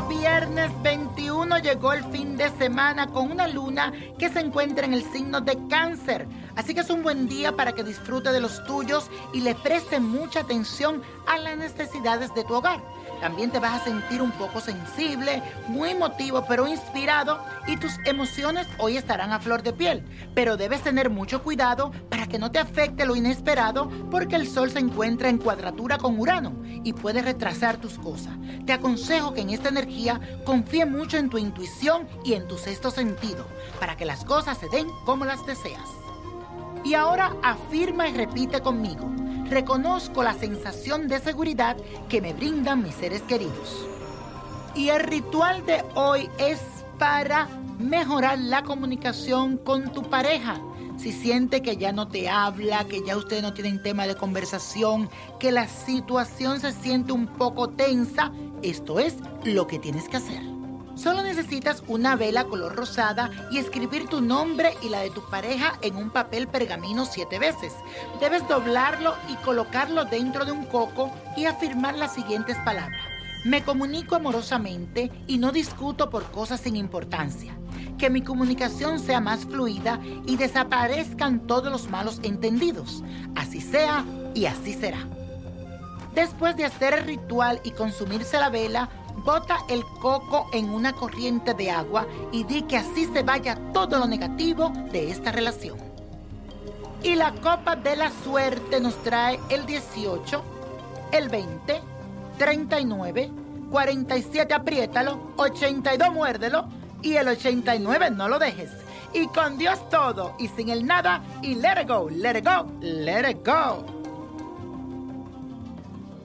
Viernes 21 llegó el fin de semana con una luna que se encuentra en el signo de cáncer. Así que es un buen día para que disfrute de los tuyos y le preste mucha atención a las necesidades de tu hogar. También te vas a sentir un poco sensible, muy emotivo, pero inspirado y tus emociones hoy estarán a flor de piel. Pero debes tener mucho cuidado para que no te afecte lo inesperado porque el sol se encuentra en cuadratura con Urano y puede retrasar tus cosas. Te aconsejo que en esta energía confíe mucho en tu intuición y en tu sexto sentido para que las cosas se den como las deseas. Y ahora afirma y repite conmigo. Reconozco la sensación de seguridad que me brindan mis seres queridos. Y el ritual de hoy es para mejorar la comunicación con tu pareja. Si siente que ya no te habla, que ya ustedes no tienen tema de conversación, que la situación se siente un poco tensa, esto es lo que tienes que hacer. Solo necesitas una vela color rosada y escribir tu nombre y la de tu pareja en un papel pergamino siete veces. Debes doblarlo y colocarlo dentro de un coco y afirmar las siguientes palabras. Me comunico amorosamente y no discuto por cosas sin importancia. Que mi comunicación sea más fluida y desaparezcan todos los malos entendidos. Así sea y así será. Después de hacer el ritual y consumirse la vela, bota el coco en una corriente de agua y di que así se vaya todo lo negativo de esta relación. Y la copa de la suerte nos trae el 18, el 20, 39, 47, apriétalo, 82, muérdelo y el 89, no lo dejes. Y con Dios todo y sin el nada y let it go, let it go, let it go.